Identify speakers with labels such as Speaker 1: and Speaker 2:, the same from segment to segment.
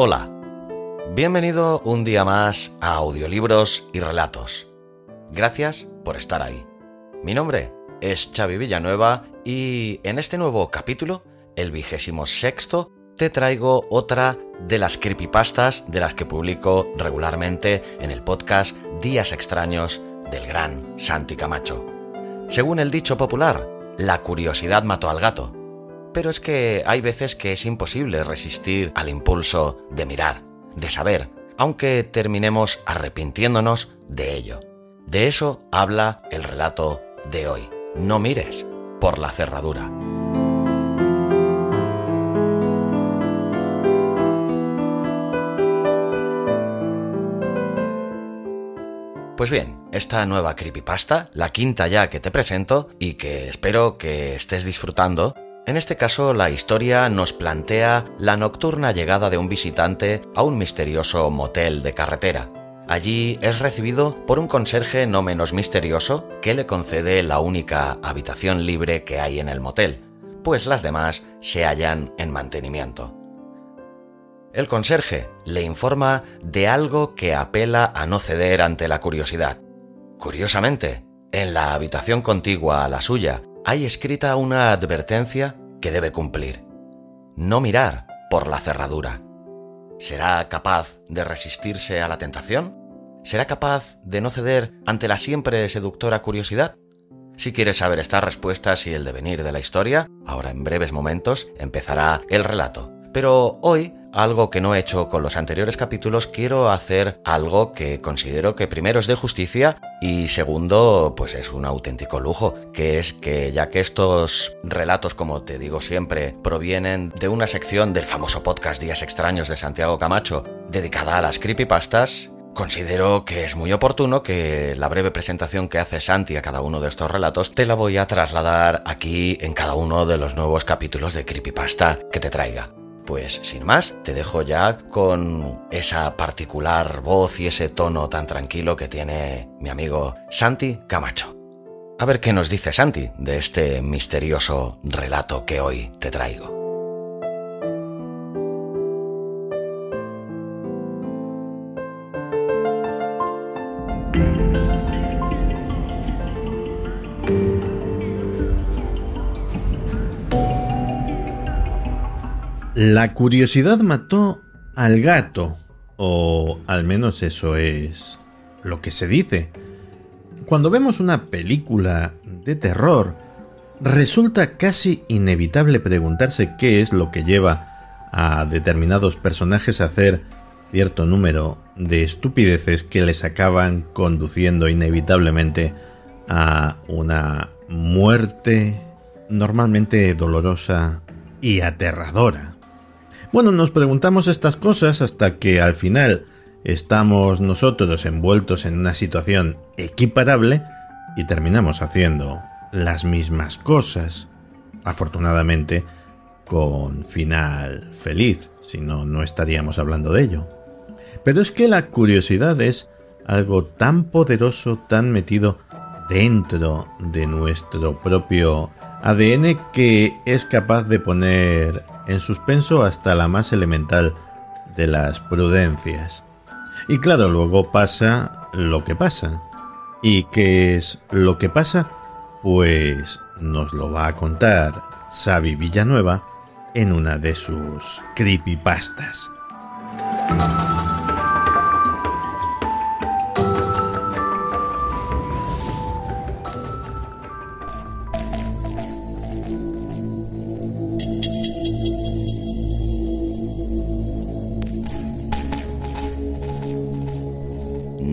Speaker 1: Hola, bienvenido un día más a Audiolibros y Relatos. Gracias por estar ahí. Mi nombre es Xavi Villanueva y en este nuevo capítulo, el vigésimo sexto, te traigo otra de las creepypastas de las que publico regularmente en el podcast Días extraños del gran Santi Camacho. Según el dicho popular, la curiosidad mató al gato, pero es que hay veces que es imposible resistir al impulso de mirar, de saber, aunque terminemos arrepintiéndonos de ello. De eso habla el relato de hoy. No mires por la cerradura. Pues bien, esta nueva creepypasta, la quinta ya que te presento y que espero que estés disfrutando, en este caso la historia nos plantea la nocturna llegada de un visitante a un misterioso motel de carretera. Allí es recibido por un conserje no menos misterioso que le concede la única habitación libre que hay en el motel, pues las demás se hallan en mantenimiento. El conserje le informa de algo que apela a no ceder ante la curiosidad. Curiosamente, en la habitación contigua a la suya hay escrita una advertencia que debe cumplir. No mirar por la cerradura. ¿Será capaz de resistirse a la tentación? ¿Será capaz de no ceder ante la siempre seductora curiosidad? Si quieres saber estas respuestas y el devenir de la historia, ahora en breves momentos empezará el relato. Pero hoy algo que no he hecho con los anteriores capítulos, quiero hacer algo que considero que primero es de justicia y segundo, pues es un auténtico lujo, que es que ya que estos relatos, como te digo siempre, provienen de una sección del famoso podcast Días Extraños de Santiago Camacho, dedicada a las creepypastas, Considero que es muy oportuno que la breve presentación que hace Santi a cada uno de estos relatos te la voy a trasladar aquí en cada uno de los nuevos capítulos de Creepypasta que te traiga. Pues sin más, te dejo ya con esa particular voz y ese tono tan tranquilo que tiene mi amigo Santi Camacho. A ver qué nos dice Santi de este misterioso relato que hoy te traigo.
Speaker 2: La curiosidad mató al gato, o al menos eso es lo que se dice. Cuando vemos una película de terror, resulta casi inevitable preguntarse qué es lo que lleva a determinados personajes a hacer cierto número de estupideces que les acaban conduciendo inevitablemente a una muerte normalmente dolorosa y aterradora. Bueno, nos preguntamos estas cosas hasta que al final estamos nosotros envueltos en una situación equiparable y terminamos haciendo las mismas cosas. Afortunadamente, con final feliz, si no, no estaríamos hablando de ello. Pero es que la curiosidad es algo tan poderoso, tan metido dentro de nuestro propio ADN que es capaz de poner en suspenso hasta la más elemental de las prudencias. Y claro, luego pasa lo que pasa. ¿Y qué es lo que pasa? Pues nos lo va a contar Xavi Villanueva en una de sus creepypastas.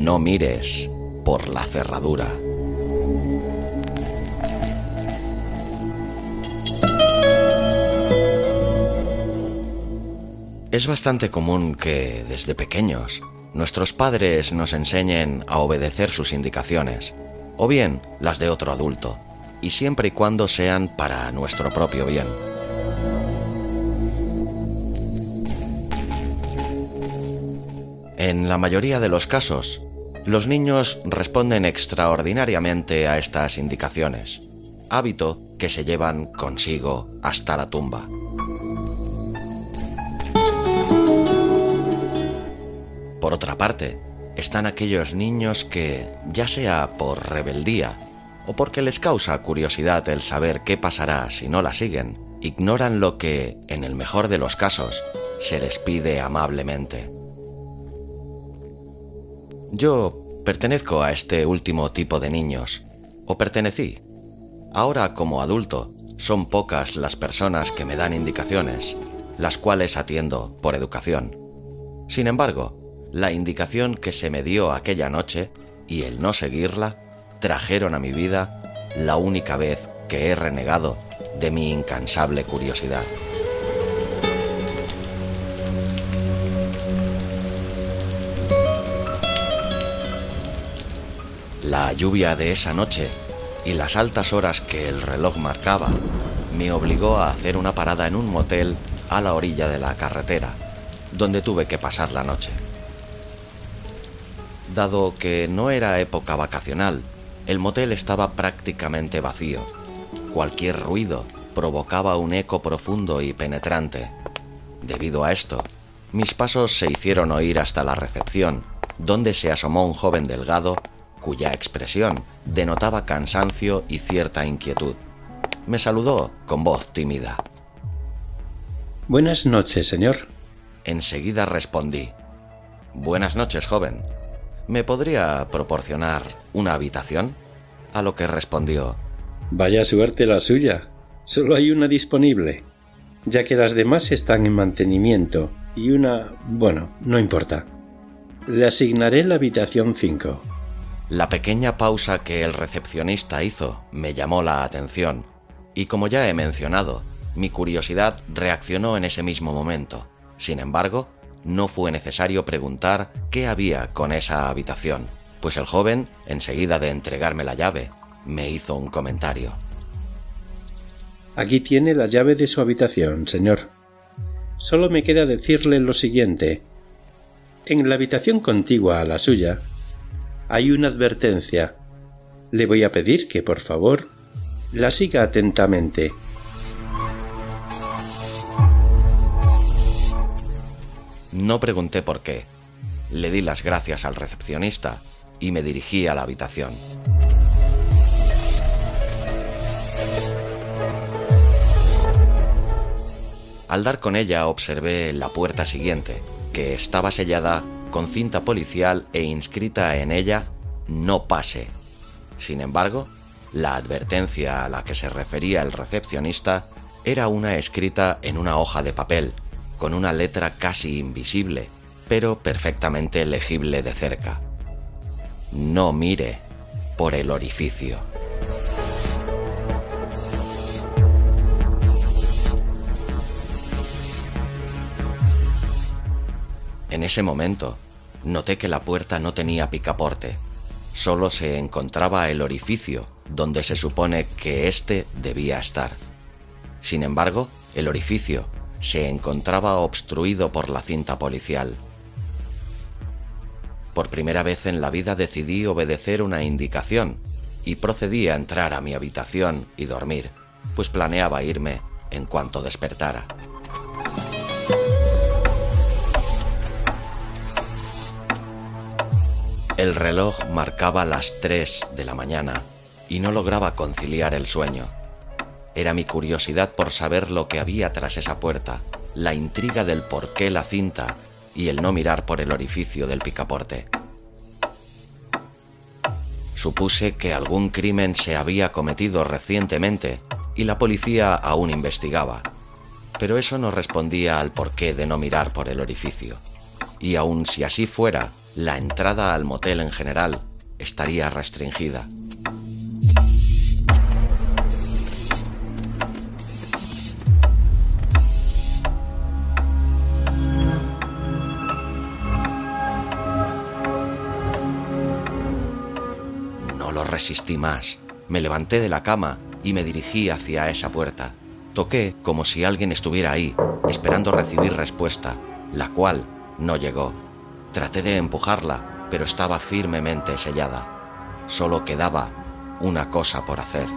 Speaker 1: No mires por la cerradura. Es bastante común que, desde pequeños, nuestros padres nos enseñen a obedecer sus indicaciones, o bien las de otro adulto, y siempre y cuando sean para nuestro propio bien. En la mayoría de los casos, los niños responden extraordinariamente a estas indicaciones, hábito que se llevan consigo hasta la tumba. Por otra parte, están aquellos niños que, ya sea por rebeldía o porque les causa curiosidad el saber qué pasará si no la siguen, ignoran lo que, en el mejor de los casos, se les pide amablemente. Yo pertenezco a este último tipo de niños, o pertenecí. Ahora como adulto, son pocas las personas que me dan indicaciones, las cuales atiendo por educación. Sin embargo, la indicación que se me dio aquella noche y el no seguirla trajeron a mi vida la única vez que he renegado de mi incansable curiosidad. La lluvia de esa noche y las altas horas que el reloj marcaba me obligó a hacer una parada en un motel a la orilla de la carretera, donde tuve que pasar la noche. Dado que no era época vacacional, el motel estaba prácticamente vacío. Cualquier ruido provocaba un eco profundo y penetrante. Debido a esto, mis pasos se hicieron oír hasta la recepción, donde se asomó un joven delgado cuya expresión denotaba cansancio y cierta inquietud. Me saludó con voz tímida.
Speaker 3: Buenas noches, señor.
Speaker 1: Enseguida respondí. Buenas noches, joven. ¿Me podría proporcionar una habitación? A lo que respondió.
Speaker 3: Vaya suerte la suya. Solo hay una disponible, ya que las demás están en mantenimiento y una... bueno, no importa. Le asignaré la habitación 5.
Speaker 1: La pequeña pausa que el recepcionista hizo me llamó la atención, y como ya he mencionado, mi curiosidad reaccionó en ese mismo momento. Sin embargo, no fue necesario preguntar qué había con esa habitación, pues el joven, enseguida de entregarme la llave, me hizo un comentario.
Speaker 3: Aquí tiene la llave de su habitación, señor. Solo me queda decirle lo siguiente. En la habitación contigua a la suya hay una advertencia. Le voy a pedir que, por favor, la siga atentamente
Speaker 1: No pregunté por qué. Le di las gracias al recepcionista y me dirigí a la habitación. Al dar con ella observé la puerta siguiente, que estaba sellada con cinta policial e inscrita en ella No pase. Sin embargo, la advertencia a la que se refería el recepcionista era una escrita en una hoja de papel, con una letra casi invisible, pero perfectamente legible de cerca. No mire por el orificio. En ese momento, noté que la puerta no tenía picaporte, solo se encontraba el orificio donde se supone que éste debía estar. Sin embargo, el orificio se encontraba obstruido por la cinta policial. Por primera vez en la vida decidí obedecer una indicación y procedí a entrar a mi habitación y dormir, pues planeaba irme en cuanto despertara. El reloj marcaba las 3 de la mañana y no lograba conciliar el sueño. era mi curiosidad por saber lo que había tras esa puerta, la intriga del por qué la cinta y el no mirar por el orificio del picaporte. Supuse que algún crimen se había cometido recientemente y la policía aún investigaba, pero eso no respondía al porqué de no mirar por el orificio. Y aun si así fuera, la entrada al motel en general estaría restringida. No lo resistí más. Me levanté de la cama y me dirigí hacia esa puerta. Toqué como si alguien estuviera ahí, esperando recibir respuesta, la cual no llegó. Traté de empujarla, pero estaba firmemente sellada. Solo quedaba una cosa por hacer.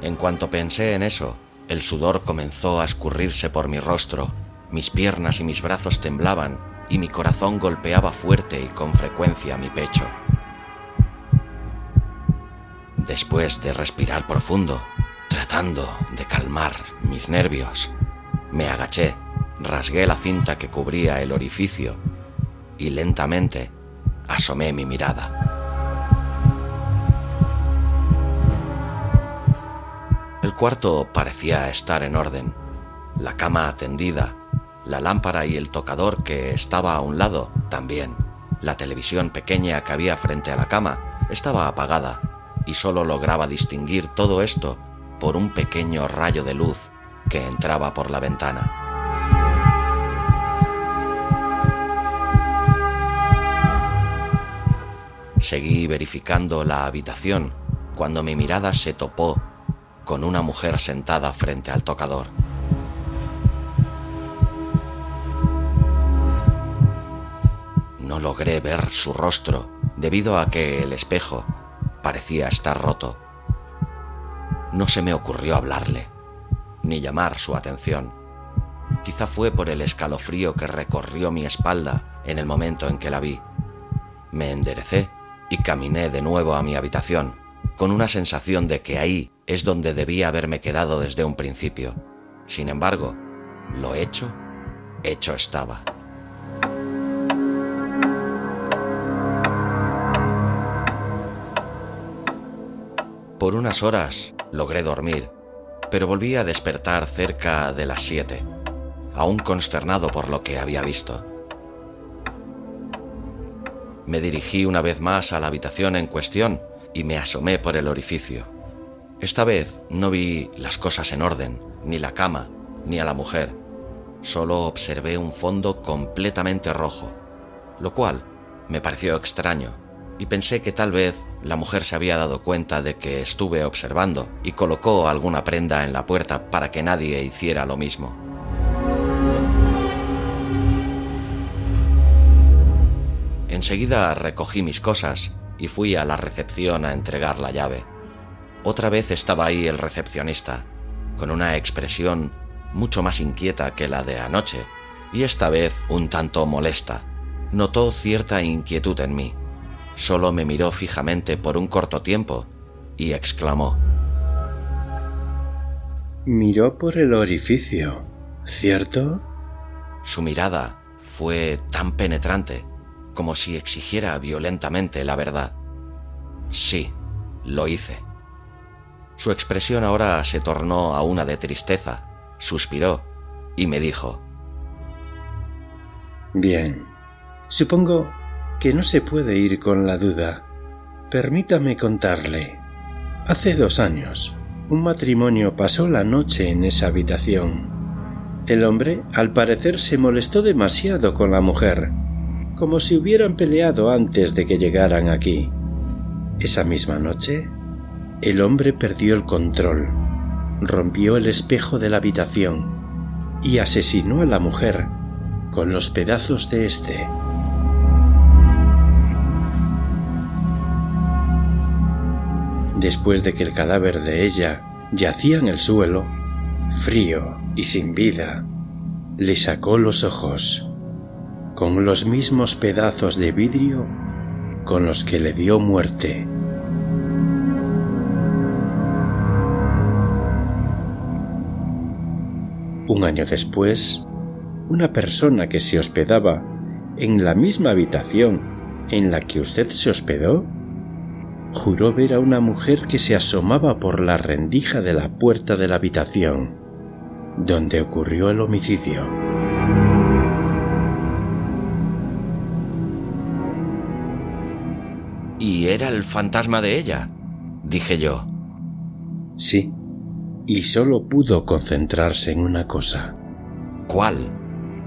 Speaker 1: En cuanto pensé en eso, el sudor comenzó a escurrirse por mi rostro, mis piernas y mis brazos temblaban y mi corazón golpeaba fuerte y con frecuencia mi pecho. Después de respirar profundo, tratando de calmar mis nervios, me agaché, rasgué la cinta que cubría el orificio y lentamente asomé mi mirada. El cuarto parecía estar en orden, la cama atendida, la lámpara y el tocador que estaba a un lado también. La televisión pequeña que había frente a la cama estaba apagada y solo lograba distinguir todo esto por un pequeño rayo de luz que entraba por la ventana. Seguí verificando la habitación cuando mi mirada se topó con una mujer sentada frente al tocador. No logré ver su rostro debido a que el espejo parecía estar roto. No se me ocurrió hablarle, ni llamar su atención. Quizá fue por el escalofrío que recorrió mi espalda en el momento en que la vi. Me enderecé y caminé de nuevo a mi habitación, con una sensación de que ahí es donde debía haberme quedado desde un principio. Sin embargo, lo hecho, hecho estaba. Por unas horas logré dormir, pero volví a despertar cerca de las siete, aún consternado por lo que había visto. Me dirigí una vez más a la habitación en cuestión y me asomé por el orificio. Esta vez no vi las cosas en orden, ni la cama, ni a la mujer. Solo observé un fondo completamente rojo, lo cual me pareció extraño y pensé que tal vez la mujer se había dado cuenta de que estuve observando y colocó alguna prenda en la puerta para que nadie hiciera lo mismo. Enseguida recogí mis cosas y fui a la recepción a entregar la llave. Otra vez estaba ahí el recepcionista, con una expresión mucho más inquieta que la de anoche, y esta vez un tanto molesta. Notó cierta inquietud en mí Solo me miró fijamente por un corto tiempo y exclamó.
Speaker 3: Miró por el orificio, ¿cierto?
Speaker 1: Su mirada fue tan penetrante como si exigiera violentamente la verdad. Sí, lo hice. Su expresión ahora se tornó a una de tristeza, suspiró y me dijo.
Speaker 3: Bien, supongo que no se puede ir con la duda. Permítame contarle. Hace dos años, un matrimonio pasó la noche en esa habitación. El hombre, al parecer, se molestó demasiado con la mujer, como si hubieran peleado antes de que llegaran aquí. Esa misma noche, el hombre perdió el control, rompió el espejo de la habitación y asesinó a la mujer con los pedazos de este. Después de que el cadáver de ella yacía en el suelo, frío y sin vida, le sacó los ojos. con los mismos pedazos de vidrio con los que le dio muerte. Un año después, una persona que se hospedaba en la misma habitación en la que usted se hospedó, juró ver a una mujer que se asomaba por la rendija de la puerta de la habitación, donde ocurrió el homicidio.
Speaker 1: ¿Y era el fantasma de ella? dije yo.
Speaker 3: Sí, y solo pudo concentrarse en una cosa.
Speaker 1: ¿Cuál?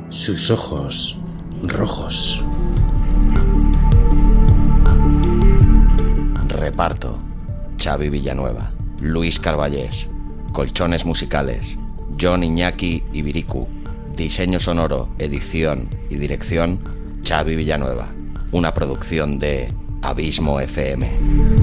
Speaker 3: Sus ojos rojos.
Speaker 1: Reparto. Xavi Villanueva, Luis Carballés, Colchones Musicales, John Iñaki Ibiricu, Diseño Sonoro, Edición y Dirección, Xavi Villanueva. Una producción de Abismo FM.